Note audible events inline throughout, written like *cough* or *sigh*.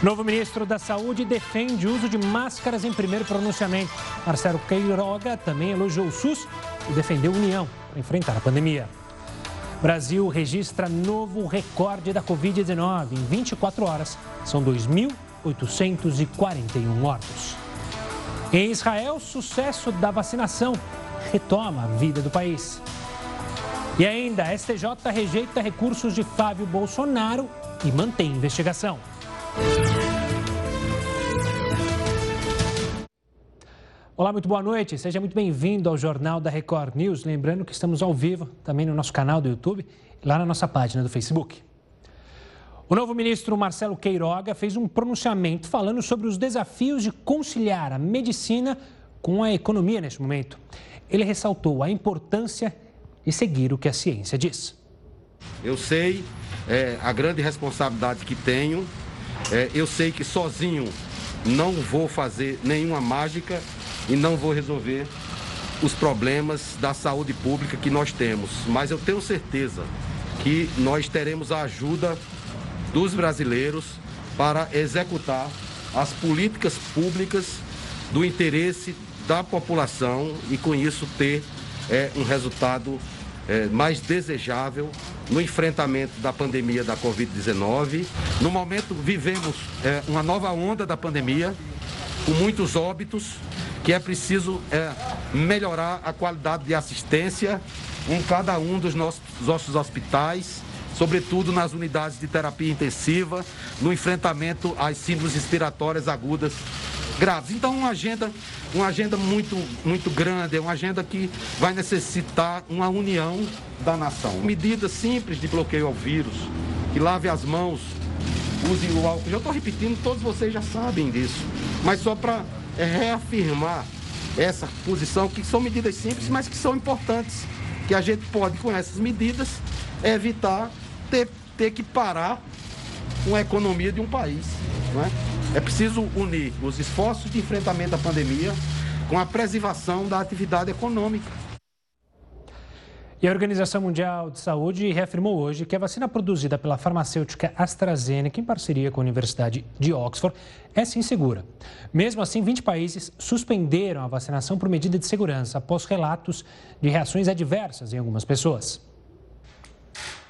Novo ministro da Saúde defende o uso de máscaras em primeiro pronunciamento. Marcelo Queiroga também elogiou o SUS e defendeu a União para enfrentar a pandemia. Brasil registra novo recorde da Covid-19. Em 24 horas, são 2.841 mortos. Em Israel, sucesso da vacinação retoma a vida do país. E ainda, STJ rejeita recursos de Fábio Bolsonaro e mantém investigação. Olá, muito boa noite. Seja muito bem-vindo ao Jornal da Record News. Lembrando que estamos ao vivo também no nosso canal do YouTube lá na nossa página do Facebook. O novo ministro Marcelo Queiroga fez um pronunciamento falando sobre os desafios de conciliar a medicina com a economia neste momento. Ele ressaltou a importância de seguir o que a ciência diz. Eu sei é, a grande responsabilidade que tenho. É, eu sei que sozinho não vou fazer nenhuma mágica e não vou resolver os problemas da saúde pública que nós temos. Mas eu tenho certeza que nós teremos a ajuda dos brasileiros para executar as políticas públicas do interesse da população e com isso ter é, um resultado é, mais desejável no enfrentamento da pandemia da Covid-19. No momento vivemos é, uma nova onda da pandemia, com muitos óbitos, que é preciso é, melhorar a qualidade de assistência em cada um dos nossos, nossos hospitais, sobretudo nas unidades de terapia intensiva, no enfrentamento às síndromes respiratórias agudas graves. Então, uma agenda, uma agenda muito, muito grande, é uma agenda que vai necessitar uma união da nação. Medidas simples de bloqueio ao vírus, que lave as mãos, use o álcool. Já estou repetindo, todos vocês já sabem disso. Mas só para é reafirmar essa posição, que são medidas simples, mas que são importantes. Que a gente pode, com essas medidas, evitar ter, ter que parar com a economia de um país. Não é? é preciso unir os esforços de enfrentamento à pandemia com a preservação da atividade econômica. E a Organização Mundial de Saúde reafirmou hoje que a vacina produzida pela farmacêutica AstraZeneca, em parceria com a Universidade de Oxford, é sim segura. Mesmo assim, 20 países suspenderam a vacinação por medida de segurança após relatos de reações adversas em algumas pessoas.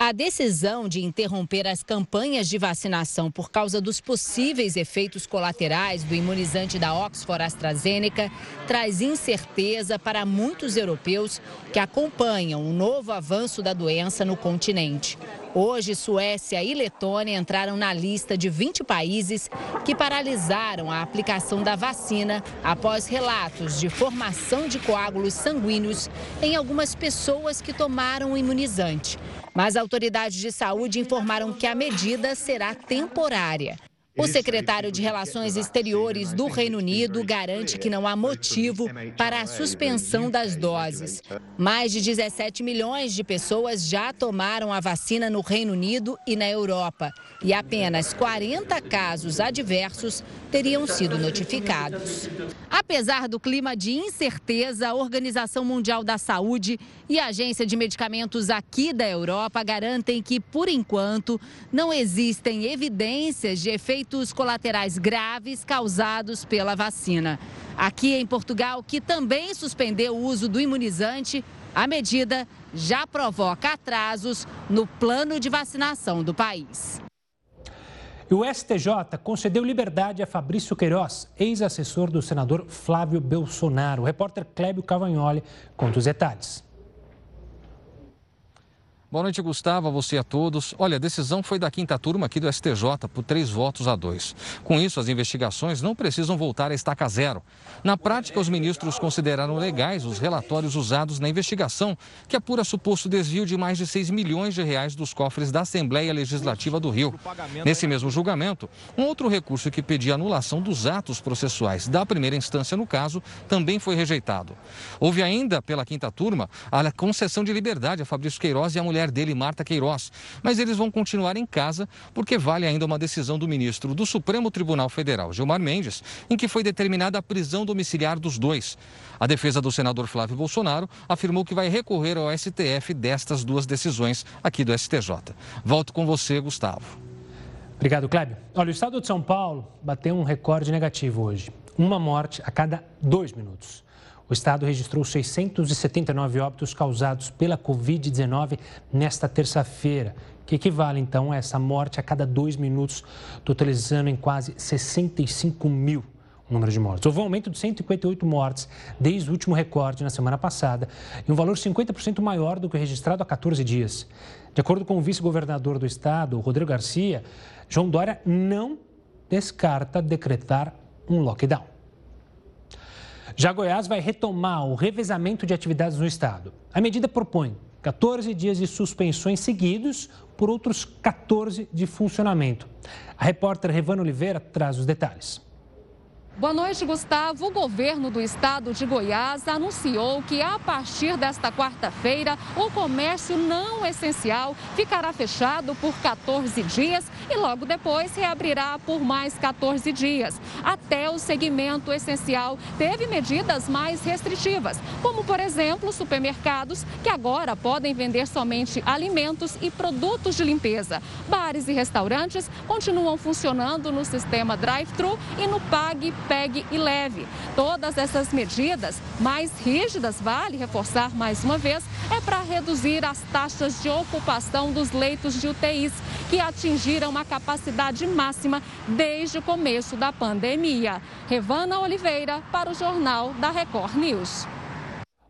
A decisão de interromper as campanhas de vacinação por causa dos possíveis efeitos colaterais do imunizante da Oxford AstraZeneca traz incerteza para muitos europeus que acompanham o novo avanço da doença no continente. Hoje, Suécia e Letônia entraram na lista de 20 países que paralisaram a aplicação da vacina após relatos de formação de coágulos sanguíneos em algumas pessoas que tomaram o imunizante. Mas autoridades de saúde informaram que a medida será temporária. O secretário de Relações Exteriores do Reino Unido garante que não há motivo para a suspensão das doses. Mais de 17 milhões de pessoas já tomaram a vacina no Reino Unido e na Europa. E apenas 40 casos adversos teriam sido notificados. Apesar do clima de incerteza, a Organização Mundial da Saúde e a Agência de Medicamentos aqui da Europa garantem que, por enquanto, não existem evidências de efeitos colaterais graves causados pela vacina. Aqui em Portugal, que também suspendeu o uso do imunizante, a medida já provoca atrasos no plano de vacinação do país. o STJ concedeu liberdade a Fabrício Queiroz, ex-assessor do senador Flávio Bolsonaro. O repórter Clébio Cavagnoli conta os detalhes. Boa noite, Gustavo, a você e a todos. Olha, a decisão foi da quinta turma aqui do STJ por três votos a dois. Com isso, as investigações não precisam voltar a estaca zero. Na prática, os ministros consideraram legais os relatórios usados na investigação, que apura suposto desvio de mais de 6 milhões de reais dos cofres da Assembleia Legislativa do Rio. Nesse mesmo julgamento, um outro recurso que pedia anulação dos atos processuais da primeira instância no caso também foi rejeitado. Houve ainda, pela quinta turma, a concessão de liberdade a Fabrício Queiroz e a mulher mulher dele, Marta Queiroz. Mas eles vão continuar em casa porque vale ainda uma decisão do ministro do Supremo Tribunal Federal, Gilmar Mendes, em que foi determinada a prisão domiciliar dos dois. A defesa do senador Flávio Bolsonaro afirmou que vai recorrer ao STF destas duas decisões aqui do STJ. Volto com você, Gustavo. Obrigado, Kleber. Olha, o estado de São Paulo bateu um recorde negativo hoje. Uma morte a cada dois minutos. O estado registrou 679 óbitos causados pela Covid-19 nesta terça-feira, que equivale então a essa morte a cada dois minutos, totalizando em quase 65 mil o número de mortes. Houve um aumento de 158 mortes desde o último recorde na semana passada e um valor 50% maior do que registrado há 14 dias. De acordo com o vice-governador do estado, Rodrigo Garcia, João Dória não descarta decretar um lockdown. Já Goiás vai retomar o revezamento de atividades no estado. A medida propõe 14 dias de suspensões seguidos por outros 14 de funcionamento. A repórter Revana Oliveira traz os detalhes. Boa noite, Gustavo. O governo do estado de Goiás anunciou que a partir desta quarta-feira o comércio não essencial ficará fechado por 14 dias e logo depois reabrirá por mais 14 dias. Até o segmento essencial teve medidas mais restritivas, como por exemplo supermercados que agora podem vender somente alimentos e produtos de limpeza. Bares e restaurantes continuam funcionando no sistema drive-thru e no Pague pegue e leve. Todas essas medidas mais rígidas, vale reforçar mais uma vez, é para reduzir as taxas de ocupação dos leitos de UTIs, que atingiram uma capacidade máxima desde o começo da pandemia. Revana Oliveira para o Jornal da Record News.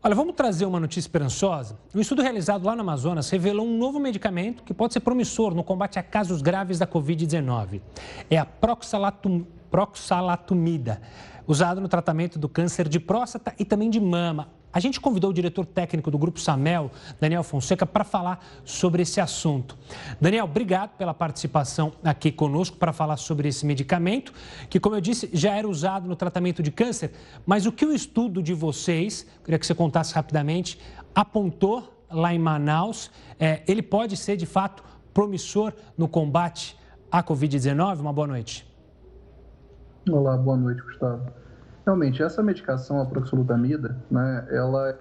Olha, vamos trazer uma notícia esperançosa. Um estudo realizado lá no Amazonas revelou um novo medicamento que pode ser promissor no combate a casos graves da Covid-19. É a proxalatum, proxalatumida, usado no tratamento do câncer de próstata e também de mama. A gente convidou o diretor técnico do Grupo Samel, Daniel Fonseca, para falar sobre esse assunto. Daniel, obrigado pela participação aqui conosco para falar sobre esse medicamento, que, como eu disse, já era usado no tratamento de câncer. Mas o que o estudo de vocês, queria que você contasse rapidamente, apontou lá em Manaus, é, ele pode ser de fato promissor no combate à Covid-19? Uma boa noite. Olá, boa noite, Gustavo. Realmente, essa medicação, a proxolutamida, né, ela é,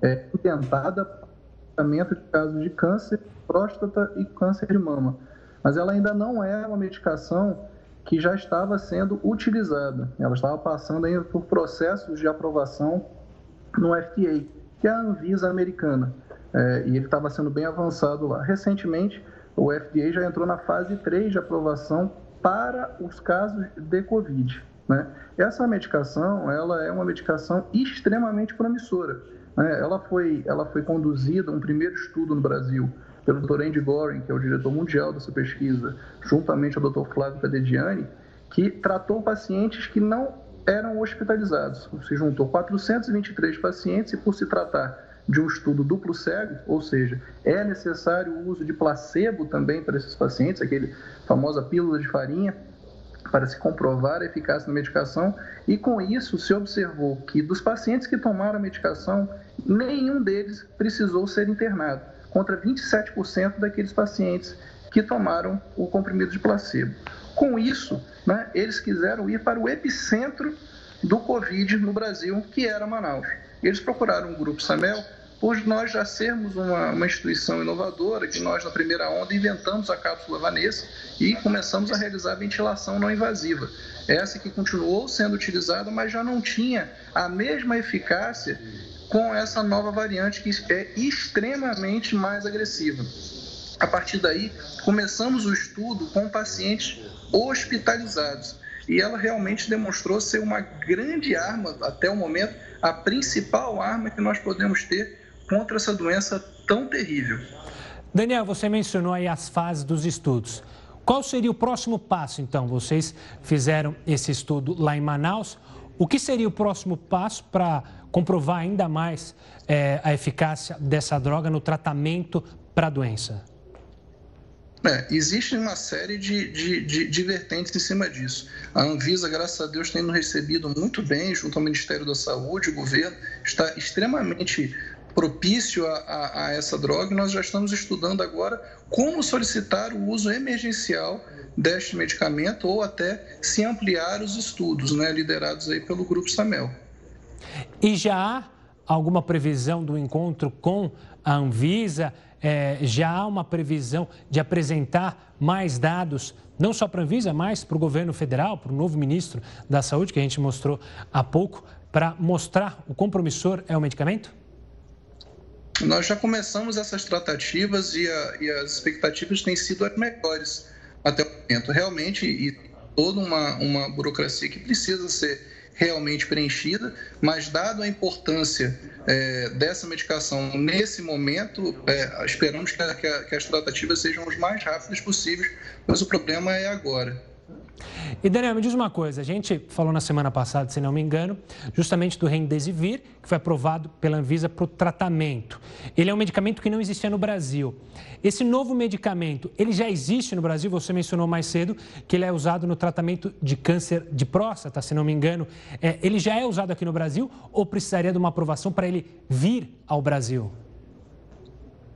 é intentada para tratamento de casos de câncer de próstata e câncer de mama. Mas ela ainda não é uma medicação que já estava sendo utilizada. Ela estava passando ainda por processos de aprovação no FDA, que é a Anvisa americana. É, e ele estava sendo bem avançado lá. Recentemente, o FDA já entrou na fase 3 de aprovação para os casos de Covid. Né? Essa medicação, ela é uma medicação extremamente promissora. Né? Ela, foi, ela foi conduzida, um primeiro estudo no Brasil, pelo Dr. Andy Goring, que é o diretor mundial dessa pesquisa, juntamente ao Dr. Flávio Cadediani, que tratou pacientes que não eram hospitalizados. Se juntou 423 pacientes e, por se tratar de um estudo duplo cego, ou seja, é necessário o uso de placebo também para esses pacientes, aquele famosa pílula de farinha, para se comprovar a eficácia da medicação, e com isso se observou que dos pacientes que tomaram a medicação, nenhum deles precisou ser internado, contra 27% daqueles pacientes que tomaram o comprimido de placebo. Com isso, né, eles quiseram ir para o epicentro do Covid no Brasil, que era Manaus. Eles procuraram o Grupo Samel por nós já sermos uma, uma, instituição inovadora, que nós, na primeira onda, inventamos a cápsula Vanessa e começamos a realizar ventilação não invasiva. Essa que continuou sendo utilizada, mas já não tinha a mesma eficácia com essa nova variante que é extremamente mais agressiva. A partir daí, começamos o estudo com pacientes hospitalizados e ela realmente demonstrou ser uma grande arma, até o momento, a principal arma que nós podemos ter contra essa doença tão terrível. Daniel, você mencionou aí as fases dos estudos. Qual seria o próximo passo, então? Vocês fizeram esse estudo lá em Manaus. O que seria o próximo passo para comprovar ainda mais é, a eficácia dessa droga no tratamento para a doença? É, existe uma série de, de, de, de, vertentes em cima disso. A Anvisa, graças a Deus, tem nos recebido muito bem, junto ao Ministério da Saúde, o governo está extremamente propício a, a, a, essa droga, nós já estamos estudando agora como solicitar o uso emergencial deste medicamento ou até se ampliar os estudos, né, liderados aí pelo Grupo Samel. E já há alguma previsão do encontro com a Anvisa é, já há uma previsão de apresentar mais dados, não só para a Anvisa, mas para o governo federal, para o novo ministro da Saúde, que a gente mostrou há pouco, para mostrar o compromissor é o medicamento? Nós já começamos essas tratativas e, a, e as expectativas têm sido as melhores até o momento. Realmente, e toda uma, uma burocracia que precisa ser realmente preenchida, mas dado a importância é, dessa medicação nesse momento, é, esperamos que, a, que, a, que as tratativas sejam os mais rápidas possíveis, mas o problema é agora. E Daniel, me diz uma coisa, a gente falou na semana passada, se não me engano, justamente do Remdesivir, que foi aprovado pela Anvisa para o tratamento. Ele é um medicamento que não existia no Brasil. Esse novo medicamento, ele já existe no Brasil, você mencionou mais cedo que ele é usado no tratamento de câncer de próstata, se não me engano. É, ele já é usado aqui no Brasil ou precisaria de uma aprovação para ele vir ao Brasil?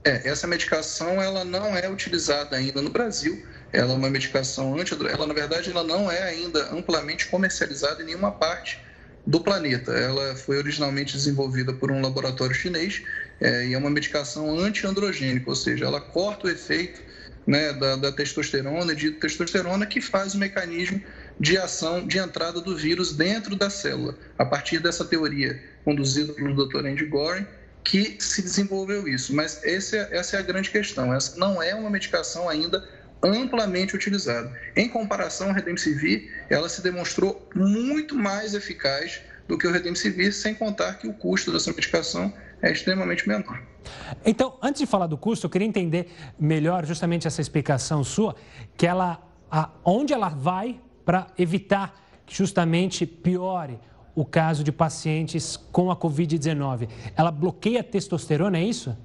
É, essa medicação ela não é utilizada ainda no Brasil ela é uma medicação anti ela na verdade ela não é ainda amplamente comercializada em nenhuma parte do planeta. Ela foi originalmente desenvolvida por um laboratório chinês é, e é uma medicação antiandrogênica, ou seja, ela corta o efeito né, da, da testosterona, de testosterona que faz o mecanismo de ação de entrada do vírus dentro da célula. A partir dessa teoria conduzida pelo Dr. Andy Goring, que se desenvolveu isso. Mas esse, é, essa é a grande questão. Essa não é uma medicação ainda amplamente utilizado. Em comparação ao Redemsivir, ela se demonstrou muito mais eficaz do que o Redemsivir, sem contar que o custo dessa medicação é extremamente menor. Então, antes de falar do custo, eu queria entender melhor justamente essa explicação sua, que ela, a, onde ela vai para evitar que justamente piore o caso de pacientes com a Covid-19. Ela bloqueia a testosterona, é isso?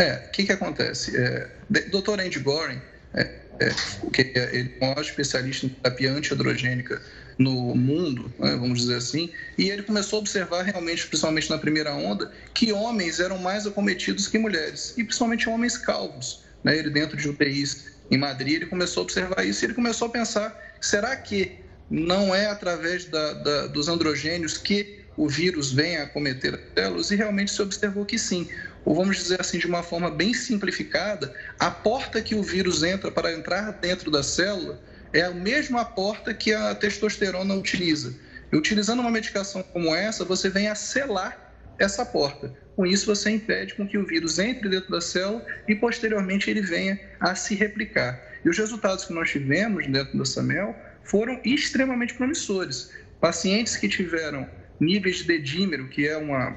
É, o que, que acontece? É, Dr. Andy Goring, é, é, que ele é o maior especialista em terapia antiandrogênica no mundo, né, vamos dizer assim, e ele começou a observar realmente, principalmente na primeira onda, que homens eram mais acometidos que mulheres, e principalmente homens calvos. Né? Ele, dentro de UTIs em Madrid, ele começou a observar isso e ele começou a pensar: será que não é através da, da, dos androgênios que o vírus vem a acometer as células? E realmente se observou que sim ou vamos dizer assim de uma forma bem simplificada, a porta que o vírus entra para entrar dentro da célula é a mesma porta que a testosterona utiliza. E utilizando uma medicação como essa, você vem a selar essa porta. Com isso, você impede com que o vírus entre dentro da célula e, posteriormente, ele venha a se replicar. E os resultados que nós tivemos dentro da SAMEL foram extremamente promissores. Pacientes que tiveram níveis de dedímero, que é uma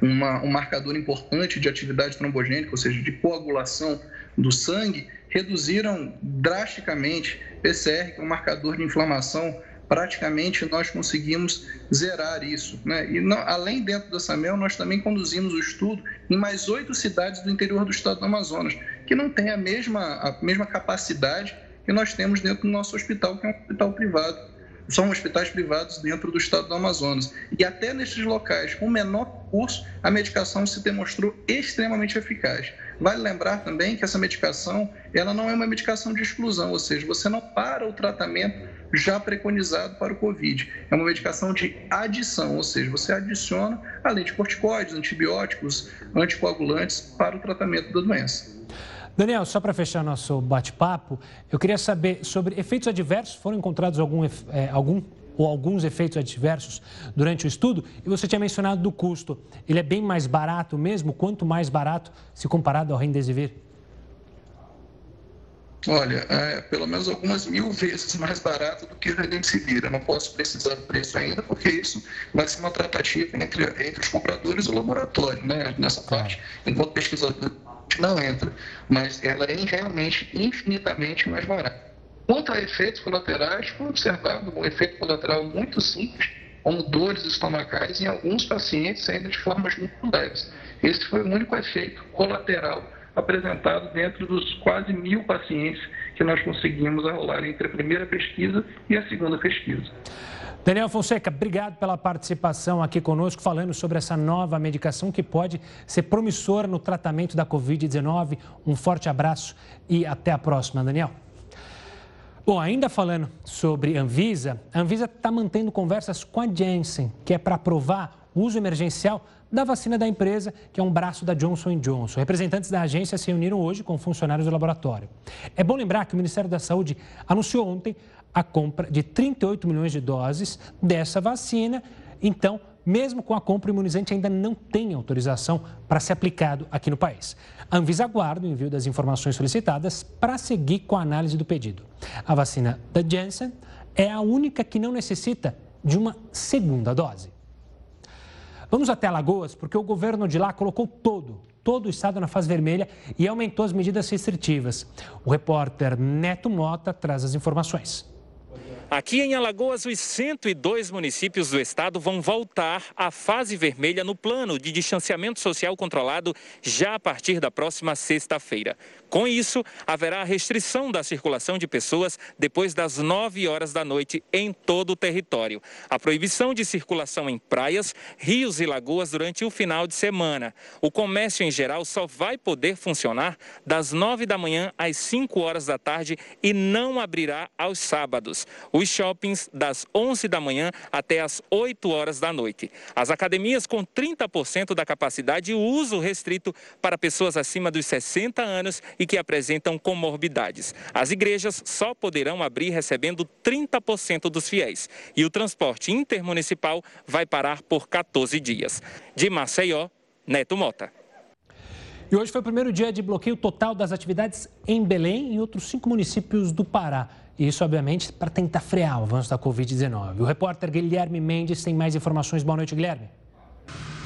uma, um marcador importante de atividade trombogênica, ou seja, de coagulação do sangue, reduziram drasticamente PCR, que é um marcador de inflamação, praticamente nós conseguimos zerar isso. Né? E não, além dentro da SAMEL, nós também conduzimos o estudo em mais oito cidades do interior do estado do Amazonas, que não tem a mesma, a mesma capacidade que nós temos dentro do nosso hospital, que é um hospital privado são hospitais privados dentro do estado do Amazonas. E até nesses locais com menor curso, a medicação se demonstrou extremamente eficaz. Vale lembrar também que essa medicação, ela não é uma medicação de exclusão, ou seja, você não para o tratamento já preconizado para o COVID. É uma medicação de adição, ou seja, você adiciona, além de corticoides, antibióticos, anticoagulantes para o tratamento da doença. Daniel, só para fechar nosso bate-papo, eu queria saber sobre efeitos adversos. Foram encontrados algum, é, algum ou alguns efeitos adversos durante o estudo? E você tinha mencionado do custo. Ele é bem mais barato mesmo? Quanto mais barato se comparado ao Remdesivir? Olha, é, pelo menos algumas mil vezes mais barato do que o Remdesivir. Eu não posso precisar do preço ainda, porque isso vai ser uma tratativa entre, entre os compradores e o laboratório, né, nessa parte. Enquanto pesquisador não entra, mas ela é realmente infinitamente mais barata. Quanto a efeitos colaterais, foi observado um efeito colateral muito simples, como dores estomacais em alguns pacientes ainda de formas muito leves. Esse foi o único efeito colateral apresentado dentro dos quase mil pacientes que nós conseguimos arrolar entre a primeira pesquisa e a segunda pesquisa. Daniel Fonseca, obrigado pela participação aqui conosco, falando sobre essa nova medicação que pode ser promissora no tratamento da Covid-19. Um forte abraço e até a próxima, Daniel. Bom, ainda falando sobre Anvisa, a Anvisa está mantendo conversas com a Janssen, que é para aprovar uso emergencial da vacina da empresa, que é um braço da Johnson Johnson. Representantes da agência se reuniram hoje com funcionários do laboratório. É bom lembrar que o Ministério da Saúde anunciou ontem a compra de 38 milhões de doses dessa vacina. Então, mesmo com a compra, o imunizante ainda não tem autorização para ser aplicado aqui no país. A Anvisa aguarda o envio das informações solicitadas para seguir com a análise do pedido. A vacina da Janssen é a única que não necessita de uma segunda dose. Vamos até Alagoas, porque o governo de lá colocou todo, todo o estado na fase vermelha e aumentou as medidas restritivas. O repórter Neto Mota traz as informações. Aqui em Alagoas, os 102 municípios do estado vão voltar à fase vermelha no plano de distanciamento social controlado já a partir da próxima sexta-feira. Com isso, haverá restrição da circulação de pessoas depois das 9 horas da noite em todo o território. A proibição de circulação em praias, rios e lagoas durante o final de semana. O comércio em geral só vai poder funcionar das 9 da manhã às 5 horas da tarde e não abrirá aos sábados. Os shoppings das 11 da manhã até as 8 horas da noite. As academias com 30% da capacidade e uso restrito para pessoas acima dos 60 anos e que apresentam comorbidades. As igrejas só poderão abrir recebendo 30% dos fiéis e o transporte intermunicipal vai parar por 14 dias. De Maceió, Neto Mota. E hoje foi o primeiro dia de bloqueio total das atividades em Belém e outros cinco municípios do Pará. Isso, obviamente, para tentar frear o avanço da Covid-19. O repórter Guilherme Mendes tem mais informações. Boa noite, Guilherme.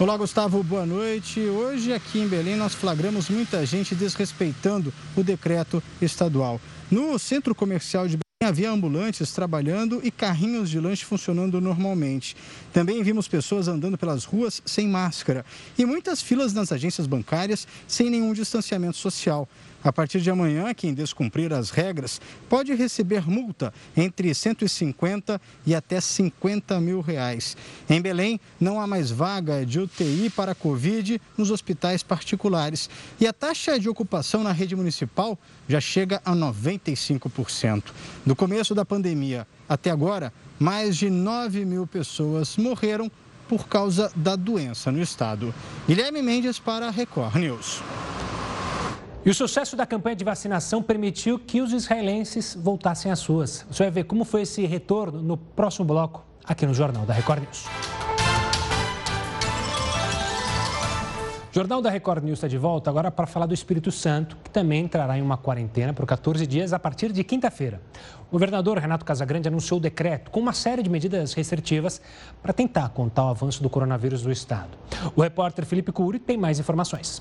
Olá, Gustavo, boa noite. Hoje aqui em Belém nós flagramos muita gente desrespeitando o decreto estadual. No centro comercial de Belém, Havia ambulantes trabalhando e carrinhos de lanche funcionando normalmente. Também vimos pessoas andando pelas ruas sem máscara e muitas filas nas agências bancárias sem nenhum distanciamento social. A partir de amanhã, quem descumprir as regras pode receber multa entre 150 e até 50 mil reais. Em Belém, não há mais vaga de UTI para Covid nos hospitais particulares e a taxa de ocupação na rede municipal já chega a 95%. Do começo da pandemia até agora, mais de 9 mil pessoas morreram por causa da doença no estado. Guilherme Mendes para a Record News. E o sucesso da campanha de vacinação permitiu que os israelenses voltassem às ruas. Você vai ver como foi esse retorno no próximo bloco, aqui no Jornal da Record News. Jornal da Record News está de volta agora para falar do Espírito Santo, que também entrará em uma quarentena por 14 dias a partir de quinta-feira. O governador Renato Casagrande anunciou o decreto com uma série de medidas restritivas para tentar contar o avanço do coronavírus do estado. O repórter Felipe Cury tem mais informações.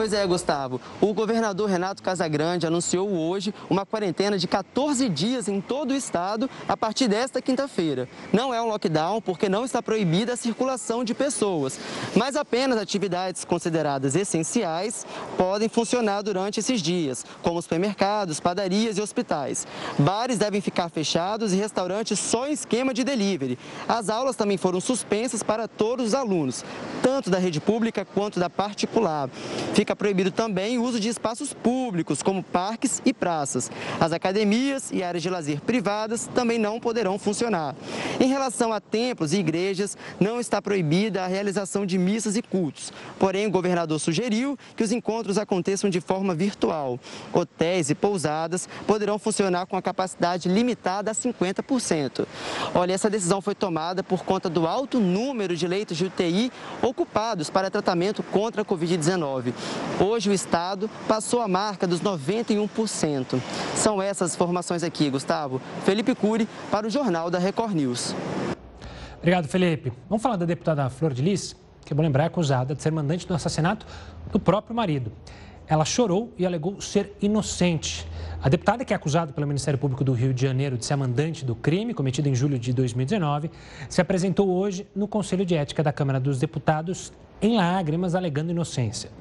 Pois é, Gustavo. O governador Renato Casagrande anunciou hoje uma quarentena de 14 dias em todo o estado a partir desta quinta-feira. Não é um lockdown porque não está proibida a circulação de pessoas, mas apenas atividades consideradas essenciais podem funcionar durante esses dias, como supermercados, padarias e hospitais. Bares devem ficar fechados e restaurantes só em esquema de delivery. As aulas também foram suspensas para todos os alunos, tanto da rede pública quanto da particular. Fica proibido também o uso de espaços públicos, como parques e praças. As academias e áreas de lazer privadas também não poderão funcionar. Em relação a templos e igrejas, não está proibida a realização de missas e cultos. Porém, o governador sugeriu que os encontros aconteçam de forma virtual. Hotéis e pousadas poderão funcionar com a capacidade limitada a 50%. Olha, essa decisão foi tomada por conta do alto número de leitos de UTI ocupados para tratamento contra a Covid-19. Hoje o estado passou a marca dos 91%. São essas informações aqui, Gustavo. Felipe Cury para o Jornal da Record News. Obrigado, Felipe. Vamos falar da deputada Flor de Lis, que é bom lembrar é acusada de ser mandante do assassinato do próprio marido. Ela chorou e alegou ser inocente. A deputada, que é acusada pelo Ministério Público do Rio de Janeiro de ser mandante do crime cometido em julho de 2019, se apresentou hoje no Conselho de Ética da Câmara dos Deputados em lágrimas, alegando inocência.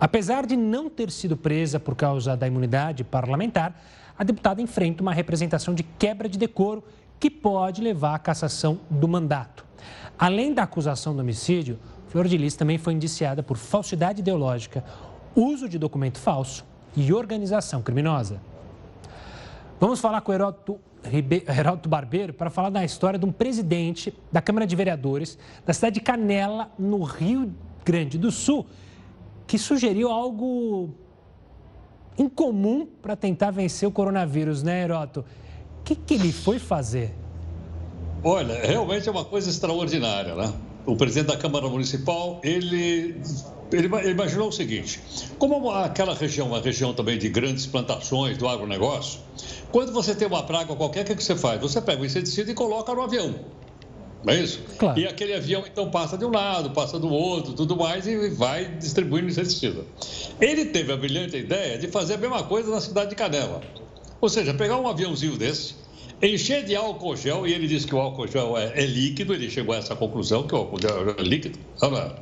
Apesar de não ter sido presa por causa da imunidade parlamentar, a deputada enfrenta uma representação de quebra de decoro que pode levar à cassação do mandato. Além da acusação do homicídio, Flor de Lis também foi indiciada por falsidade ideológica, uso de documento falso e organização criminosa. Vamos falar com o Heródoto, Heródoto Barbeiro para falar da história de um presidente da Câmara de Vereadores da cidade de Canela, no Rio Grande do Sul, que sugeriu algo incomum para tentar vencer o coronavírus, né, Heroto? O que, que ele foi fazer? Olha, realmente é uma coisa extraordinária, né? O presidente da Câmara Municipal, ele, ele, ele imaginou o seguinte: como aquela região é uma região também de grandes plantações do agronegócio, quando você tem uma praga qualquer, o que, que você faz? Você pega o inseticida e coloca no avião. Não é isso? Claro. E aquele avião então passa de um lado, passa do outro, tudo mais, e vai distribuindo inseticida. Ele teve a brilhante ideia de fazer a mesma coisa na cidade de Canela. Ou seja, pegar um aviãozinho desse, encher de álcool gel, e ele disse que o álcool gel é, é líquido, ele chegou a essa conclusão, que o álcool gel é líquido.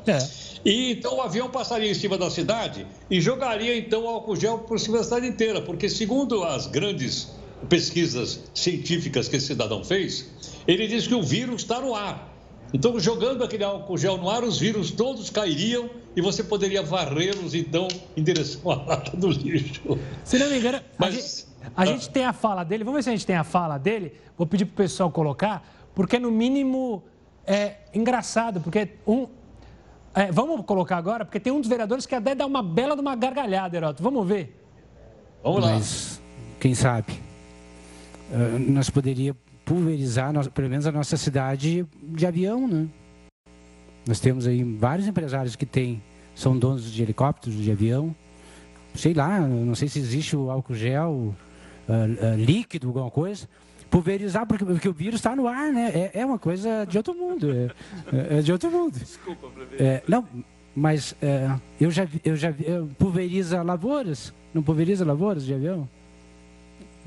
É. E então o avião passaria em cima da cidade e jogaria então o álcool gel por cima da cidade inteira, porque segundo as grandes pesquisas científicas que esse cidadão fez, ele diz que o vírus está no ar. Então, jogando aquele álcool gel no ar, os vírus todos cairiam e você poderia varrê-los, então, em direção à lata do lixo. Se não me engano, Mas, a, gente, ah, tem a fala dele, vamos ver se a gente tem a fala dele. Vou pedir para o pessoal colocar, porque é no mínimo é engraçado, porque um. É, vamos colocar agora, porque tem um dos vereadores que até dá uma bela de uma gargalhada, Heroto. Vamos ver? Vamos lá. Mas, quem sabe? Uh, nós poderíamos pulverizar, pelo menos a nossa cidade de avião, né? Nós temos aí vários empresários que têm, são donos de helicópteros, de avião. Sei lá, não sei se existe o álcool gel uh, uh, líquido, alguma coisa. Pulverizar, porque, porque o vírus está no ar, né? É, é, uma coisa de outro mundo. É, é, é de outro mundo. Desculpa, é, Não, mas é, eu já, eu já eu pulveriza lavouras. Não pulveriza lavouras de avião?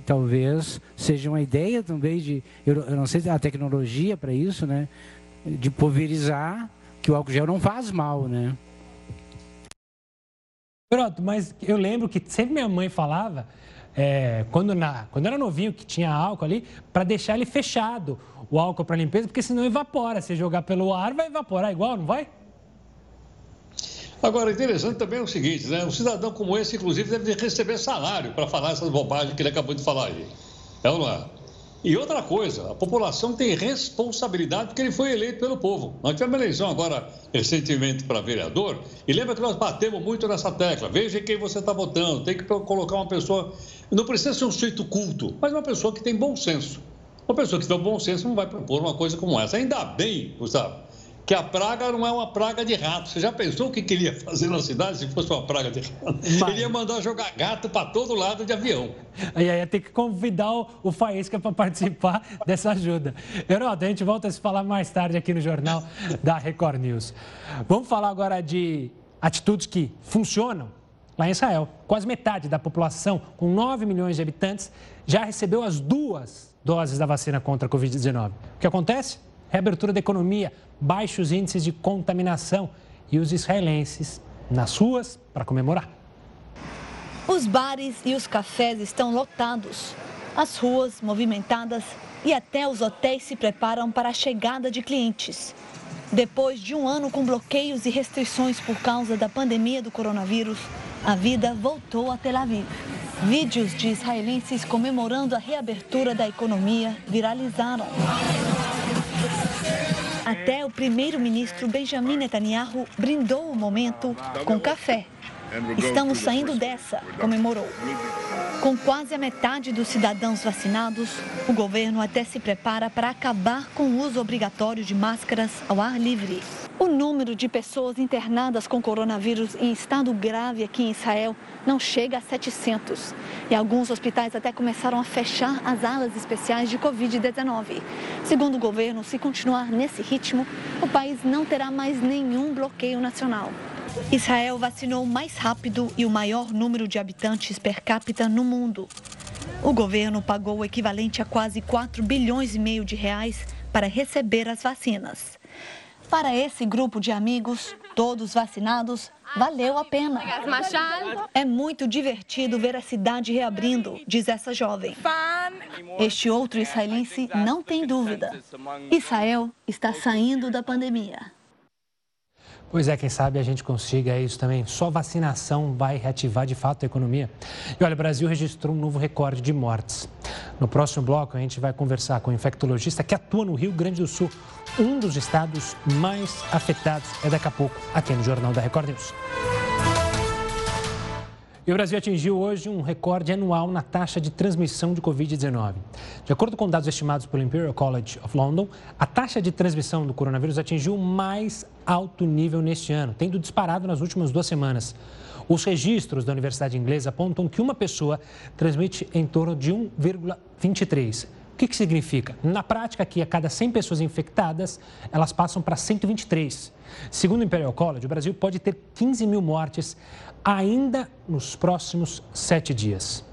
talvez seja uma ideia também de, eu, eu não sei a tecnologia para isso, né? De pulverizar, que o álcool gel não faz mal, né? Pronto, mas eu lembro que sempre minha mãe falava, é, quando, na, quando era novinho, que tinha álcool ali, para deixar ele fechado, o álcool para limpeza, porque senão evapora. Se jogar pelo ar, vai evaporar igual, não vai? Agora, interessante também é o seguinte, né? Um cidadão como esse, inclusive, deve receber salário para falar essas bobagens que ele acabou de falar aí. É ou não é? E outra coisa, a população tem responsabilidade porque ele foi eleito pelo povo. Nós tivemos uma eleição agora recentemente para vereador e lembra que nós batemos muito nessa tecla. Veja quem você está votando, tem que colocar uma pessoa. Não precisa ser um sujeito culto, mas uma pessoa que tem bom senso. Uma pessoa que tem bom senso não vai propor uma coisa como essa. Ainda bem, Gustavo, que a praga não é uma praga de rato. Você já pensou o que queria fazer na cidade se fosse uma praga de rato? Mas... Ele ia mandar jogar gato para todo lado de avião. Aí ia ter que convidar o, o Faísca para participar *laughs* dessa ajuda. Heródoto, a gente volta a se falar mais tarde aqui no Jornal da Record News. Vamos falar agora de atitudes que funcionam lá em Israel. Quase metade da população, com 9 milhões de habitantes, já recebeu as duas doses da vacina contra a Covid-19. O que acontece? Reabertura da economia, baixos índices de contaminação e os israelenses nas ruas para comemorar. Os bares e os cafés estão lotados, as ruas movimentadas e até os hotéis se preparam para a chegada de clientes. Depois de um ano com bloqueios e restrições por causa da pandemia do coronavírus, a vida voltou a Tel Aviv. Vídeos de israelenses comemorando a reabertura da economia viralizaram. Até o primeiro-ministro Benjamin Netanyahu brindou o momento com café. Estamos saindo dessa, comemorou. Com quase a metade dos cidadãos vacinados, o governo até se prepara para acabar com o uso obrigatório de máscaras ao ar livre. O número de pessoas internadas com coronavírus em estado grave aqui em Israel não chega a 700. E alguns hospitais até começaram a fechar as alas especiais de Covid-19. Segundo o governo, se continuar nesse ritmo, o país não terá mais nenhum bloqueio nacional. Israel vacinou mais rápido e o maior número de habitantes per capita no mundo. O governo pagou o equivalente a quase 4 bilhões e meio de reais para receber as vacinas. Para esse grupo de amigos, todos vacinados, valeu a pena. É muito divertido ver a cidade reabrindo, diz essa jovem. Este outro israelense não tem dúvida. Israel está saindo da pandemia. Pois é, quem sabe a gente consiga isso também. Só vacinação vai reativar de fato a economia. E olha, o Brasil registrou um novo recorde de mortes. No próximo bloco, a gente vai conversar com um infectologista que atua no Rio Grande do Sul, um dos estados mais afetados. É daqui a pouco, aqui no Jornal da Record News. E o Brasil atingiu hoje um recorde anual na taxa de transmissão de Covid-19. De acordo com dados estimados pelo Imperial College of London, a taxa de transmissão do coronavírus atingiu mais alto nível neste ano, tendo disparado nas últimas duas semanas. Os registros da Universidade Inglesa apontam que uma pessoa transmite em torno de 1,23. O que, que significa? Na prática, que a cada 100 pessoas infectadas, elas passam para 123. Segundo o Imperial College, o Brasil pode ter 15 mil mortes ainda nos próximos sete dias.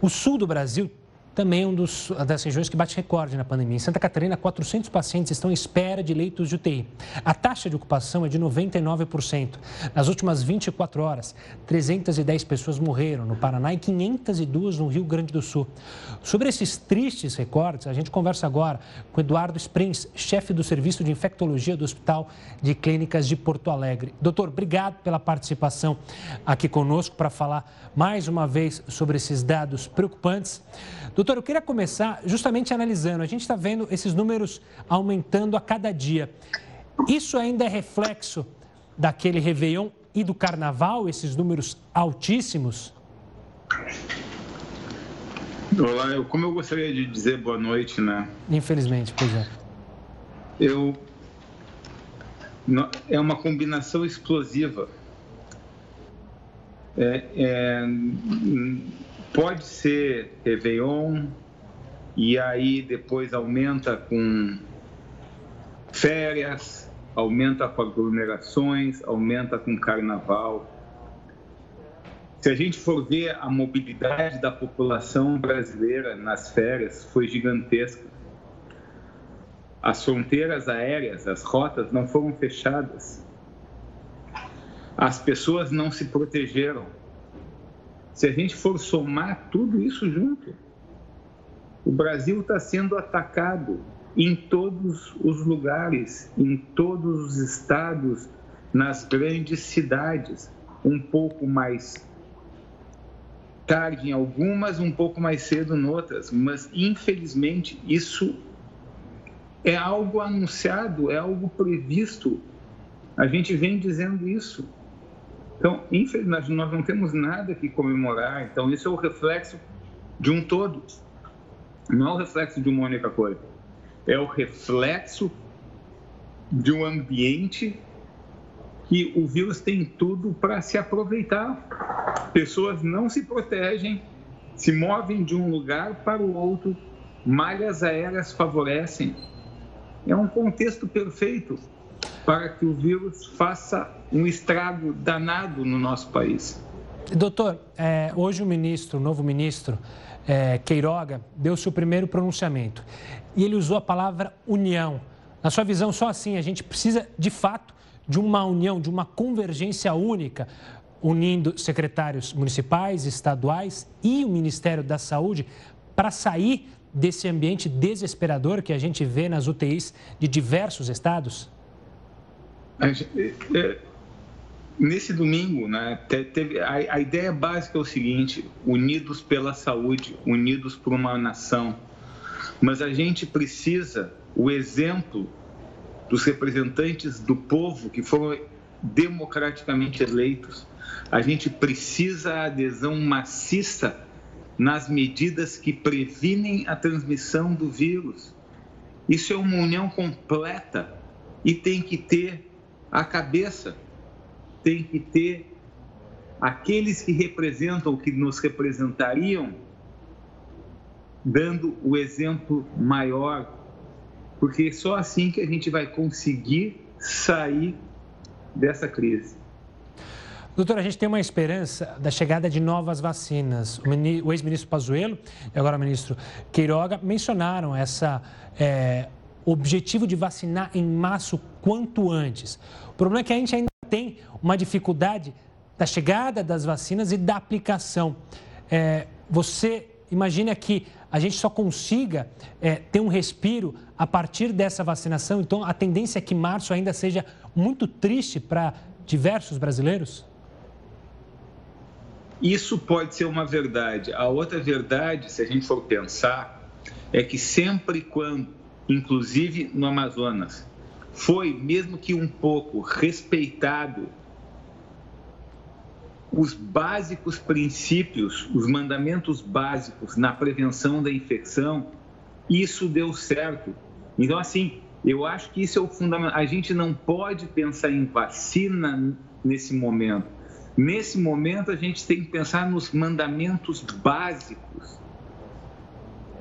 O sul do Brasil também é uma das regiões que bate recorde na pandemia. Em Santa Catarina, 400 pacientes estão em espera de leitos de UTI. A taxa de ocupação é de 99%. Nas últimas 24 horas, 310 pessoas morreram no Paraná e 502 no Rio Grande do Sul. Sobre esses tristes recordes, a gente conversa agora com Eduardo Springs, chefe do Serviço de Infectologia do Hospital de Clínicas de Porto Alegre. Doutor, obrigado pela participação aqui conosco para falar mais uma vez sobre esses dados preocupantes. Doutor, eu queria começar justamente analisando. A gente está vendo esses números aumentando a cada dia. Isso ainda é reflexo daquele Réveillon e do Carnaval, esses números altíssimos? Olá, eu, como eu gostaria de dizer boa noite, né? Infelizmente, pois é. Eu. É uma combinação explosiva. É, é, Pode ser Réveillon, e aí depois aumenta com férias, aumenta com aglomerações, aumenta com carnaval. Se a gente for ver a mobilidade da população brasileira nas férias, foi gigantesca. As fronteiras aéreas, as rotas não foram fechadas. As pessoas não se protegeram se a gente for somar tudo isso junto, o Brasil está sendo atacado em todos os lugares, em todos os estados, nas grandes cidades, um pouco mais tarde em algumas, um pouco mais cedo em outras, mas infelizmente isso é algo anunciado, é algo previsto. A gente vem dizendo isso. Então, infelizmente, nós não temos nada que comemorar. Então, isso é o reflexo de um todo. Não é o reflexo de uma única coisa. É o reflexo de um ambiente que o vírus tem tudo para se aproveitar. Pessoas não se protegem, se movem de um lugar para o outro, malhas aéreas favorecem. É um contexto perfeito para que o vírus faça um estrago danado no nosso país. Doutor, é, hoje o ministro, o novo ministro, é, Queiroga, deu seu primeiro pronunciamento e ele usou a palavra união. Na sua visão, só assim a gente precisa, de fato, de uma união, de uma convergência única, unindo secretários municipais, estaduais e o Ministério da Saúde para sair desse ambiente desesperador que a gente vê nas UTIs de diversos estados? É, é, nesse domingo, né, teve, a, a, ideia básica é o seguinte: unidos pela saúde, unidos por uma nação. Mas a gente precisa o exemplo dos representantes do povo que foram democraticamente eleitos. A gente precisa a adesão maciça nas medidas que previnem a transmissão do vírus. Isso é uma união completa e tem que ter a cabeça tem que ter aqueles que representam, que nos representariam, dando o exemplo maior, porque só assim que a gente vai conseguir sair dessa crise. Doutor, a gente tem uma esperança da chegada de novas vacinas. O ex-ministro Pazuello e agora o ministro Queiroga mencionaram essa é, objetivo de vacinar em massa quanto antes. O problema é que a gente ainda tem uma dificuldade da chegada das vacinas e da aplicação. É, você imagina que a gente só consiga é, ter um respiro a partir dessa vacinação. Então, a tendência é que março ainda seja muito triste para diversos brasileiros? Isso pode ser uma verdade. A outra verdade, se a gente for pensar, é que sempre quando, inclusive no Amazonas, foi, mesmo que um pouco, respeitado os básicos princípios, os mandamentos básicos na prevenção da infecção, isso deu certo. Então, assim, eu acho que isso é o fundamental. A gente não pode pensar em vacina nesse momento. Nesse momento, a gente tem que pensar nos mandamentos básicos.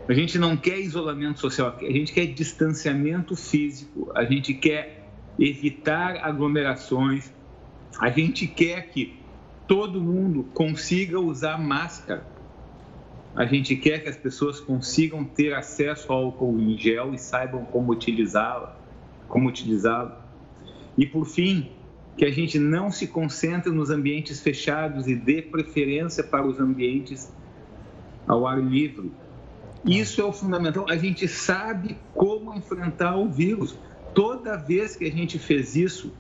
A gente não quer isolamento social, a gente quer distanciamento físico, a gente quer evitar aglomerações, a gente quer que todo mundo consiga usar máscara. A gente quer que as pessoas consigam ter acesso ao álcool em gel e saibam como utilizá-lo, como utilizá-lo. E por fim, que a gente não se concentre nos ambientes fechados e dê preferência para os ambientes ao ar livre. Isso é o fundamental. A gente sabe como enfrentar o vírus. Toda vez que a gente fez isso,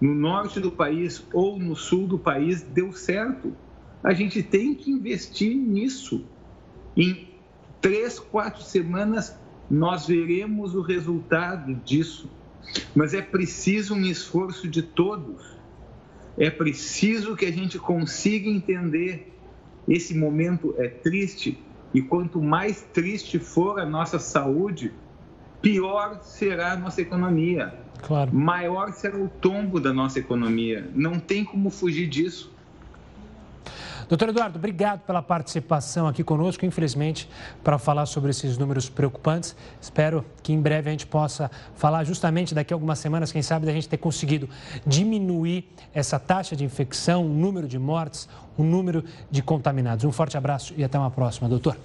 no norte do país ou no sul do país deu certo. A gente tem que investir nisso. Em três, quatro semanas nós veremos o resultado disso. Mas é preciso um esforço de todos. É preciso que a gente consiga entender esse momento é triste e quanto mais triste for a nossa saúde, pior será a nossa economia. Claro. Maior será o tombo da nossa economia. Não tem como fugir disso. Doutor Eduardo, obrigado pela participação aqui conosco, infelizmente, para falar sobre esses números preocupantes. Espero que em breve a gente possa falar justamente daqui a algumas semanas, quem sabe, da gente ter conseguido diminuir essa taxa de infecção, o número de mortes, o número de contaminados. Um forte abraço e até uma próxima, doutor.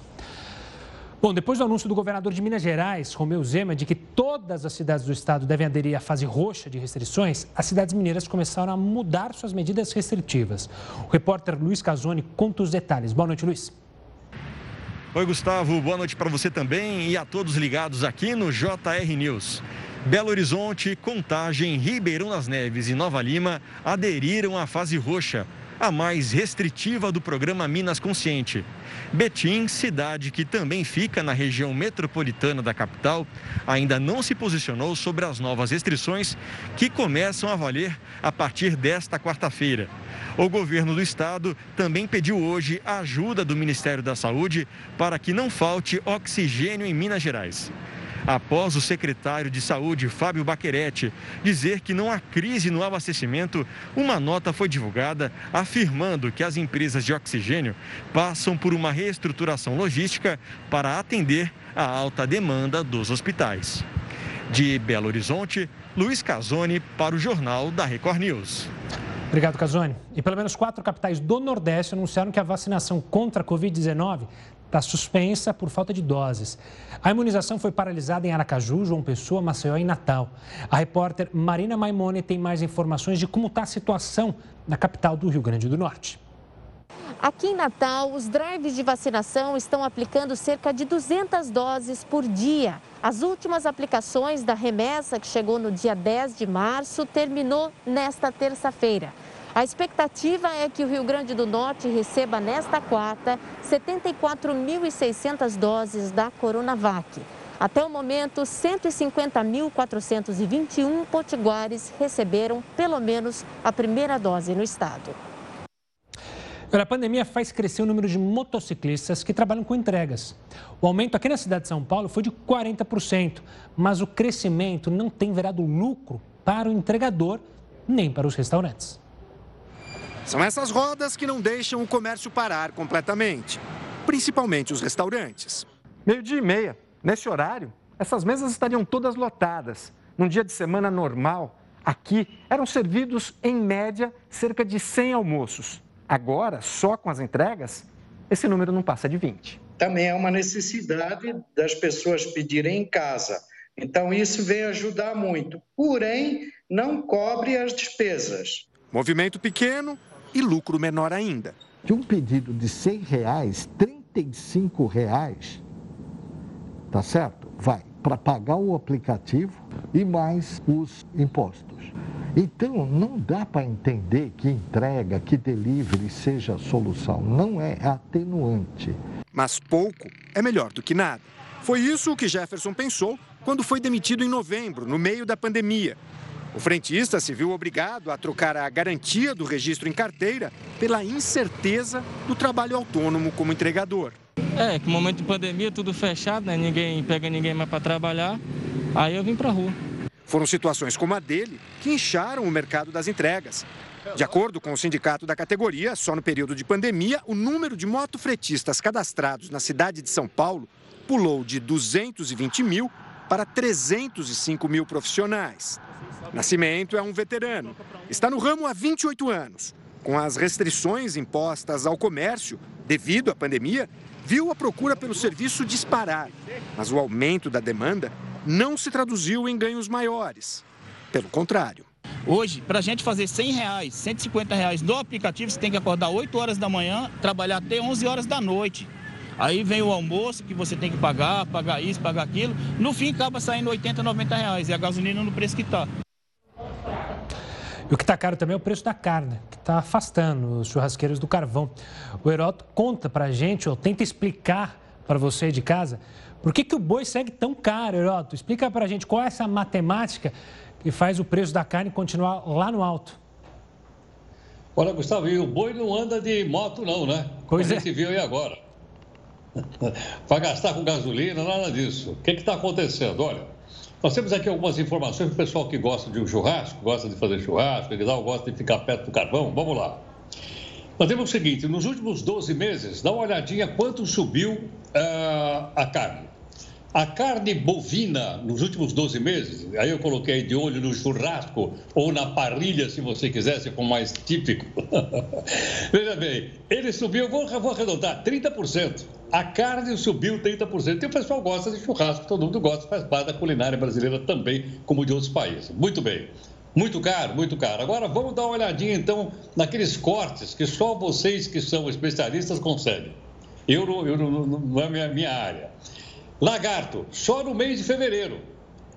Bom, depois do anúncio do governador de Minas Gerais, Romeu Zema, de que todas as cidades do estado devem aderir à fase roxa de restrições, as cidades mineiras começaram a mudar suas medidas restritivas. O repórter Luiz Casoni conta os detalhes. Boa noite, Luiz. Oi, Gustavo. Boa noite para você também e a todos ligados aqui no JR News. Belo Horizonte, Contagem, Ribeirão das Neves e Nova Lima aderiram à fase roxa a mais restritiva do programa Minas Consciente. Betim, cidade que também fica na região metropolitana da capital, ainda não se posicionou sobre as novas restrições que começam a valer a partir desta quarta-feira. O governo do estado também pediu hoje a ajuda do Ministério da Saúde para que não falte oxigênio em Minas Gerais após o secretário de Saúde, Fábio Baquerete, dizer que não há crise no abastecimento, uma nota foi divulgada afirmando que as empresas de oxigênio passam por uma reestruturação logística para atender a alta demanda dos hospitais. De Belo Horizonte, Luiz Casoni para o Jornal da Record News. Obrigado, Casoni. E pelo menos quatro capitais do Nordeste anunciaram que a vacinação contra a Covid-19 está suspensa por falta de doses. A imunização foi paralisada em Aracaju, João Pessoa, Maceió e Natal. A repórter Marina Maimone tem mais informações de como está a situação na capital do Rio Grande do Norte. Aqui em Natal, os drives de vacinação estão aplicando cerca de 200 doses por dia. As últimas aplicações da remessa, que chegou no dia 10 de março, terminou nesta terça-feira. A expectativa é que o Rio Grande do Norte receba nesta quarta 74.600 doses da Coronavac. Até o momento, 150.421 potiguares receberam pelo menos a primeira dose no estado. A pandemia faz crescer o número de motociclistas que trabalham com entregas. O aumento aqui na cidade de São Paulo foi de 40%, mas o crescimento não tem virado lucro para o entregador nem para os restaurantes. São essas rodas que não deixam o comércio parar completamente, principalmente os restaurantes. Meio-dia e meia, nesse horário, essas mesas estariam todas lotadas. Num dia de semana normal, aqui eram servidos, em média, cerca de 100 almoços. Agora, só com as entregas, esse número não passa de 20. Também é uma necessidade das pessoas pedirem em casa. Então, isso vem ajudar muito. Porém, não cobre as despesas. Movimento pequeno, e lucro menor ainda. De um pedido de R$ 100, 30 45 reais, tá certo? Vai para pagar o aplicativo e mais os impostos. Então, não dá para entender que entrega, que delivery seja a solução. Não é atenuante. Mas pouco é melhor do que nada. Foi isso que Jefferson pensou quando foi demitido em novembro, no meio da pandemia. O frentista se viu obrigado a trocar a garantia do registro em carteira pela incerteza do trabalho autônomo como entregador. É, que no momento de pandemia, tudo fechado, né? Ninguém pega ninguém mais para trabalhar. Aí eu vim para rua. Foram situações como a dele que incharam o mercado das entregas. De acordo com o sindicato da categoria, só no período de pandemia, o número de motofretistas cadastrados na cidade de São Paulo pulou de 220 mil para 305 mil profissionais. Nascimento é um veterano. Está no ramo há 28 anos. Com as restrições impostas ao comércio devido à pandemia, viu a procura pelo serviço disparar. Mas o aumento da demanda não se traduziu em ganhos maiores. Pelo contrário. Hoje, para a gente fazer 100 reais, 150 reais no aplicativo, você tem que acordar 8 horas da manhã, trabalhar até 11 horas da noite. Aí vem o almoço que você tem que pagar, pagar isso, pagar aquilo. No fim, acaba saindo 80, 90 reais. E a gasolina no preço que está. E o que está caro também é o preço da carne, que está afastando os churrasqueiros do carvão. O Heroto conta para a gente, ou tenta explicar para você de casa, por que, que o boi segue tão caro, Heroto? Explica para a gente qual é essa matemática que faz o preço da carne continuar lá no alto. Olha, Gustavo, e o boi não anda de moto não, né? Pois a é. gente viu aí agora. *laughs* Para gastar com gasolina, nada disso. O que está acontecendo? Olha, nós temos aqui algumas informações para o pessoal que gosta de um churrasco, gosta de fazer churrasco, que gosta de ficar perto do carvão. Vamos lá. Nós temos o seguinte: nos últimos 12 meses, dá uma olhadinha quanto subiu uh, a carne. A carne bovina nos últimos 12 meses, aí eu coloquei de olho no churrasco ou na parrilha, se você quisesse, com mais típico. *laughs* Veja bem, ele subiu, vou, vou arredondar, 30%. A carne subiu 30%. E o pessoal gosta de churrasco, todo mundo gosta, faz parte da culinária brasileira também, como de outros países. Muito bem. Muito caro, muito caro. Agora vamos dar uma olhadinha então naqueles cortes que só vocês que são especialistas conseguem. Eu, eu não é minha, minha área. Lagarto, só no mês de fevereiro.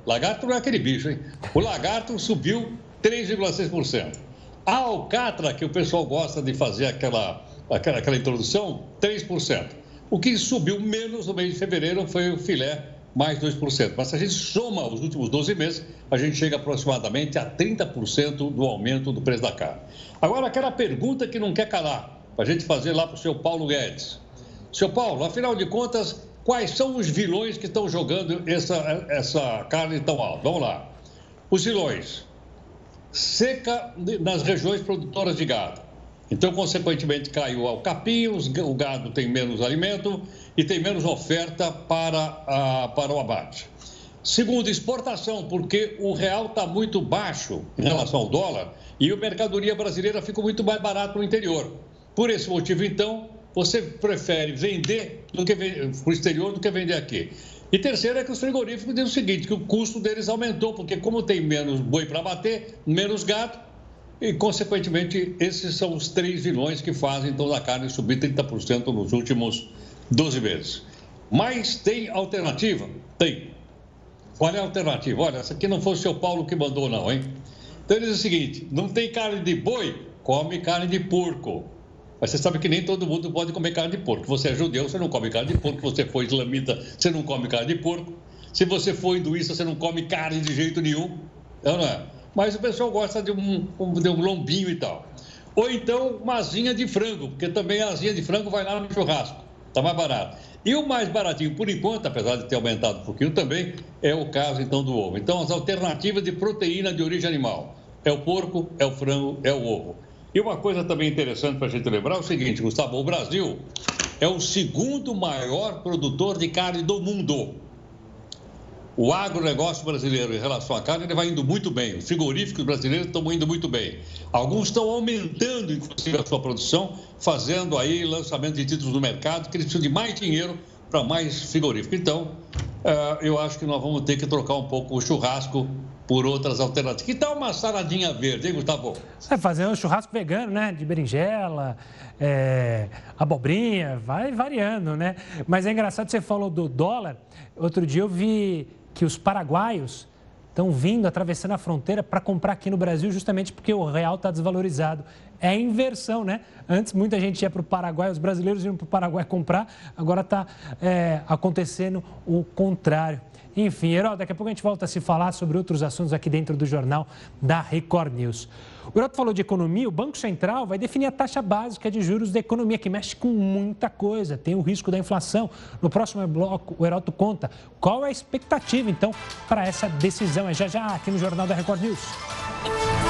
Lagarto não é aquele bicho, hein? O lagarto subiu 3,6%. A alcatra, que o pessoal gosta de fazer aquela, aquela, aquela introdução, 3%. O que subiu menos no mês de fevereiro foi o filé, mais 2%. Mas se a gente soma os últimos 12 meses, a gente chega aproximadamente a 30% do aumento do preço da carne. Agora, aquela pergunta que não quer calar, para a gente fazer lá para o seu Paulo Guedes. Seu Paulo, afinal de contas, quais são os vilões que estão jogando essa, essa carne tão alta? Vamos lá. Os vilões. Seca nas regiões produtoras de gado. Então, consequentemente, caiu o capim, o gado tem menos alimento e tem menos oferta para, a, para o abate. Segundo, exportação, porque o real está muito baixo em relação ao dólar e a mercadoria brasileira fica muito mais barato no interior. Por esse motivo, então, você prefere vender para o exterior do que vender aqui. E terceiro é que os frigoríficos dizem o seguinte, que o custo deles aumentou, porque como tem menos boi para bater, menos gado, e, consequentemente, esses são os três vilões que fazem, então, a carne subir 30% nos últimos 12 meses. Mas tem alternativa? Tem. Qual é a alternativa? Olha, essa aqui não foi o seu Paulo que mandou, não, hein? Então, ele diz o seguinte, não tem carne de boi? Come carne de porco. Mas você sabe que nem todo mundo pode comer carne de porco. Você é judeu, você não come carne de porco. Você for islamita, você não come carne de porco. Se você for hinduísta, você não come carne de jeito nenhum. Não, não é? Mas o pessoal gosta de um, de um lombinho e tal. Ou então uma asinha de frango, porque também a asinha de frango vai lá no churrasco. Está mais barato. E o mais baratinho, por enquanto, apesar de ter aumentado um pouquinho também, é o caso então do ovo. Então, as alternativas de proteína de origem animal é o porco, é o frango, é o ovo. E uma coisa também interessante para a gente lembrar é o seguinte, Gustavo, o Brasil é o segundo maior produtor de carne do mundo. O agronegócio brasileiro em relação à carne ele vai indo muito bem. Os frigoríficos brasileiros estão indo muito bem. Alguns estão aumentando, inclusive, a sua produção, fazendo aí lançamento de títulos no mercado, que eles precisam de mais dinheiro para mais frigorífico. Então, eu acho que nós vamos ter que trocar um pouco o churrasco por outras alternativas. Que tal uma saladinha verde, hein, Gustavo? Você vai fazer um churrasco vegano, né? De berinjela, é, abobrinha, vai variando, né? Mas é engraçado, você falou do dólar. Outro dia eu vi que os paraguaios estão vindo, atravessando a fronteira para comprar aqui no Brasil, justamente porque o real está desvalorizado. É inversão, né? Antes muita gente ia para o Paraguai, os brasileiros iam para o Paraguai comprar, agora está é, acontecendo o contrário. Enfim, Herói, daqui a pouco a gente volta a se falar sobre outros assuntos aqui dentro do jornal da Record News. O Heroto falou de economia, o Banco Central vai definir a taxa básica de juros da economia, que mexe com muita coisa, tem o risco da inflação. No próximo bloco, o Heroto conta qual é a expectativa, então, para essa decisão. É já já aqui no Jornal da Record News.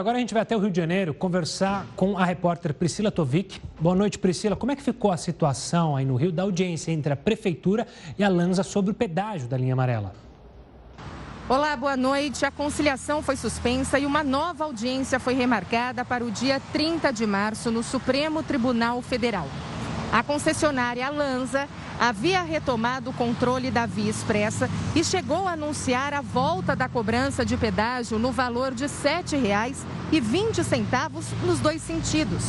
Agora a gente vai até o Rio de Janeiro conversar com a repórter Priscila Tovic. Boa noite, Priscila. Como é que ficou a situação aí no Rio da audiência entre a Prefeitura e a Lanza sobre o pedágio da linha amarela? Olá, boa noite. A conciliação foi suspensa e uma nova audiência foi remarcada para o dia 30 de março no Supremo Tribunal Federal. A concessionária Lanza havia retomado o controle da Via Expressa e chegou a anunciar a volta da cobrança de pedágio no valor de R$ 7,20 nos dois sentidos.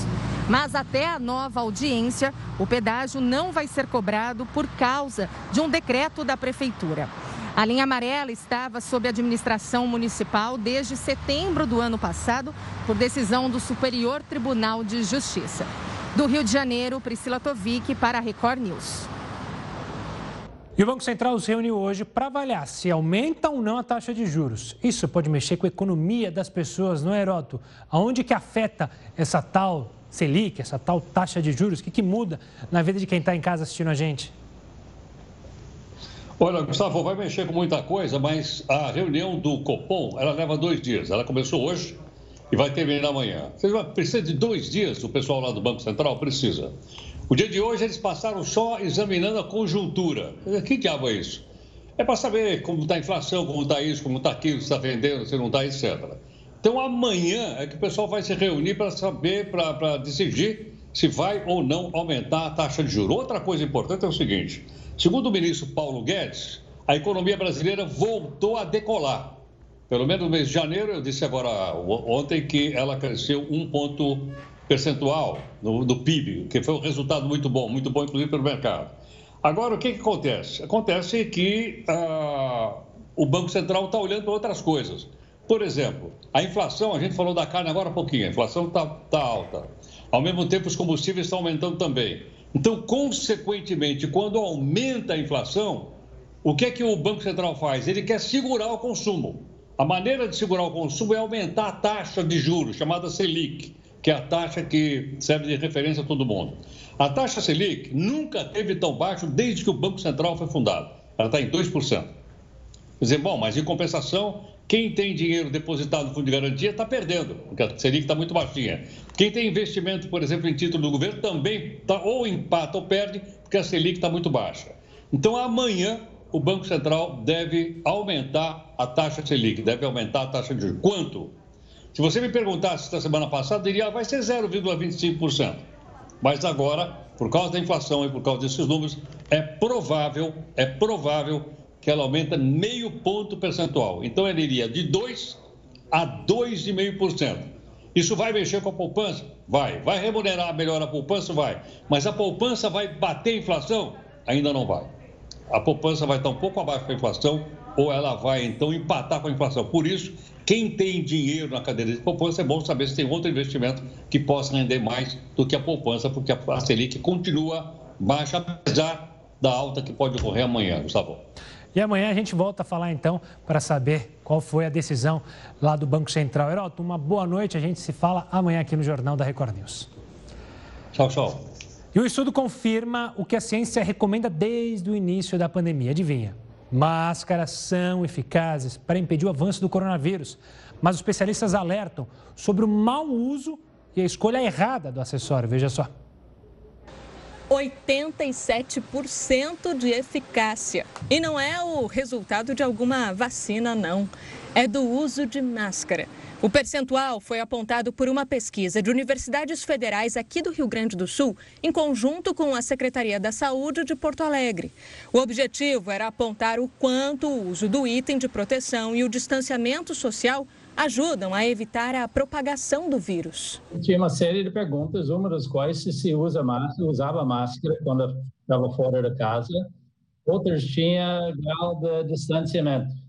Mas até a nova audiência, o pedágio não vai ser cobrado por causa de um decreto da Prefeitura. A linha amarela estava sob administração municipal desde setembro do ano passado, por decisão do Superior Tribunal de Justiça. Do Rio de Janeiro, Priscila Tovic para a Record News. E o Banco Central se reuniu hoje para avaliar se aumenta ou não a taxa de juros. Isso pode mexer com a economia das pessoas, não é, Heroto? Aonde que afeta essa tal Selic, essa tal taxa de juros? O que, que muda na vida de quem está em casa assistindo a gente? Olha, Gustavo, vai mexer com muita coisa, mas a reunião do Copom, ela leva dois dias. Ela começou hoje e vai terminar amanhã. Você precisa de dois dias, o pessoal lá do Banco Central precisa. O dia de hoje eles passaram só examinando a conjuntura. Que diabo é isso? É para saber como está a inflação, como está isso, como está aquilo, se está vendendo, se não está, etc. Então amanhã é que o pessoal vai se reunir para saber, para decidir se vai ou não aumentar a taxa de juros. Outra coisa importante é o seguinte: segundo o ministro Paulo Guedes, a economia brasileira voltou a decolar. Pelo menos no mês de janeiro, eu disse agora ontem que ela cresceu um ponto percentual no, no PIB, que foi um resultado muito bom, muito bom inclusive pelo mercado. Agora, o que, que acontece? Acontece que ah, o Banco Central está olhando para outras coisas. Por exemplo, a inflação, a gente falou da carne agora há pouquinho, a inflação está tá alta. Ao mesmo tempo, os combustíveis estão aumentando também. Então, consequentemente, quando aumenta a inflação, o que é que o Banco Central faz? Ele quer segurar o consumo. A maneira de segurar o consumo é aumentar a taxa de juros, chamada Selic, que é a taxa que serve de referência a todo mundo. A taxa Selic nunca teve tão baixo desde que o Banco Central foi fundado. Ela está em 2%. Quer dizer, bom, mas em compensação, quem tem dinheiro depositado no fundo de garantia está perdendo, porque a Selic está muito baixinha. Quem tem investimento, por exemplo, em título do governo, também tá, ou empata ou perde, porque a Selic está muito baixa. Então, amanhã, o Banco Central deve aumentar a taxa Selic, deve aumentar a taxa de juros. Quanto? Se você me perguntasse esta semana passada, diria ah, vai ser 0,25%. Mas agora, por causa da inflação e por causa desses números, é provável, é provável que ela aumenta meio ponto percentual. Então ela iria de 2 a 2,5%. Isso vai mexer com a poupança? Vai. Vai remunerar melhor a poupança? Vai. Mas a poupança vai bater a inflação? Ainda não vai a poupança vai estar um pouco abaixo da inflação ou ela vai então empatar com a inflação. Por isso, quem tem dinheiro na cadeira de poupança é bom saber se tem outro investimento que possa render mais do que a poupança, porque a Selic continua baixa, apesar da alta que pode ocorrer amanhã, Gustavo. E amanhã a gente volta a falar então para saber qual foi a decisão lá do Banco Central. Heroto, uma boa noite. A gente se fala amanhã aqui no Jornal da Record News. Tchau, tchau. E o estudo confirma o que a ciência recomenda desde o início da pandemia. Adivinha? Máscaras são eficazes para impedir o avanço do coronavírus. Mas os especialistas alertam sobre o mau uso e a escolha errada do acessório. Veja só. 87% de eficácia. E não é o resultado de alguma vacina, não. É do uso de máscara. O percentual foi apontado por uma pesquisa de universidades federais aqui do Rio Grande do Sul, em conjunto com a Secretaria da Saúde de Porto Alegre. O objetivo era apontar o quanto o uso do item de proteção e o distanciamento social ajudam a evitar a propagação do vírus. Tinha uma série de perguntas, uma das quais se se usa máscara, usava máscara quando estava fora da casa, outras tinha grau de distanciamento.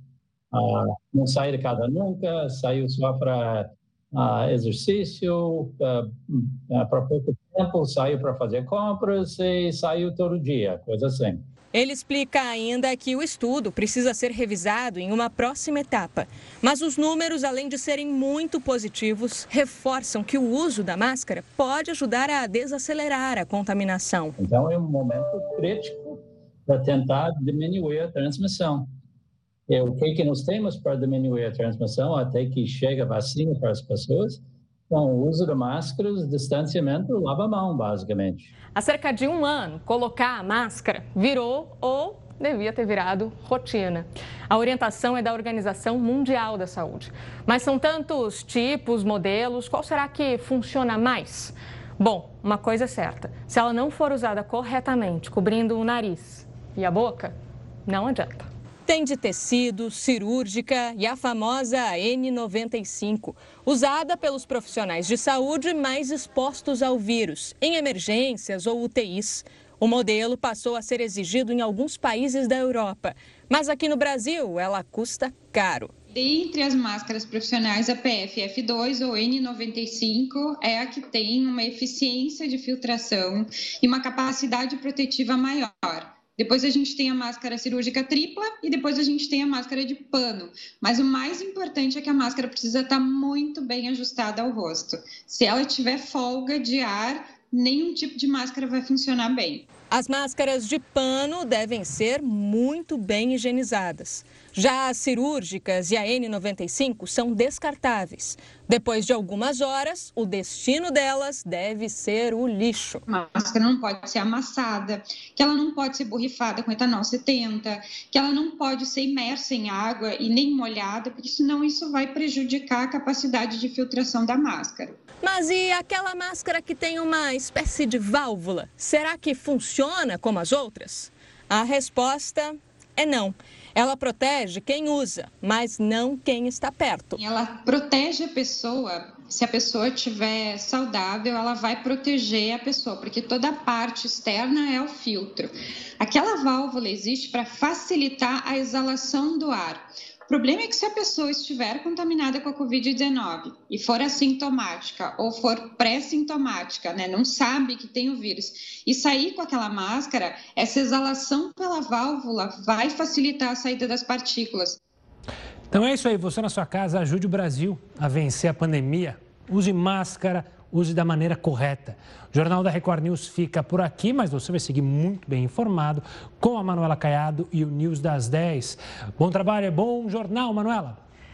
Ah, não sai de casa nunca, saiu só para ah, exercício, ah, para pouco tempo, saiu para fazer compras e saiu todo dia, coisa assim. Ele explica ainda que o estudo precisa ser revisado em uma próxima etapa. Mas os números, além de serem muito positivos, reforçam que o uso da máscara pode ajudar a desacelerar a contaminação. Então é um momento crítico para tentar diminuir a transmissão. E o que, que nós temos para diminuir a transmissão até que chegue a vacina para as pessoas? com o uso de máscaras, distanciamento, lava a mão, basicamente. Há cerca de um ano, colocar a máscara virou ou devia ter virado rotina. A orientação é da Organização Mundial da Saúde. Mas são tantos tipos, modelos, qual será que funciona mais? Bom, uma coisa é certa: se ela não for usada corretamente, cobrindo o nariz e a boca, não adianta. Tem de tecido, cirúrgica e a famosa N95, usada pelos profissionais de saúde mais expostos ao vírus, em emergências ou UTIs. O modelo passou a ser exigido em alguns países da Europa, mas aqui no Brasil ela custa caro. Dentre as máscaras profissionais, a PFF2 ou N95 é a que tem uma eficiência de filtração e uma capacidade protetiva maior. Depois a gente tem a máscara cirúrgica tripla e depois a gente tem a máscara de pano. Mas o mais importante é que a máscara precisa estar muito bem ajustada ao rosto. Se ela tiver folga de ar, nenhum tipo de máscara vai funcionar bem. As máscaras de pano devem ser muito bem higienizadas. Já as cirúrgicas e a N95 são descartáveis. Depois de algumas horas, o destino delas deve ser o lixo. A máscara não pode ser amassada, que ela não pode ser borrifada com etanol 70, que ela não pode ser imersa em água e nem molhada, porque senão isso vai prejudicar a capacidade de filtração da máscara. Mas e aquela máscara que tem uma espécie de válvula? Será que funciona como as outras? A resposta é não. Ela protege quem usa, mas não quem está perto. Ela protege a pessoa. Se a pessoa estiver saudável, ela vai proteger a pessoa, porque toda a parte externa é o filtro. Aquela válvula existe para facilitar a exalação do ar. O problema é que se a pessoa estiver contaminada com a Covid-19 e for assintomática ou for pré-sintomática, né, não sabe que tem o vírus, e sair com aquela máscara, essa exalação pela válvula vai facilitar a saída das partículas. Então é isso aí, você na sua casa ajude o Brasil a vencer a pandemia. Use máscara, use da maneira correta. O Jornal da Record News fica por aqui, mas você vai seguir muito bem informado com a Manuela Caiado e o News das 10. Bom trabalho, é bom jornal, Manuela.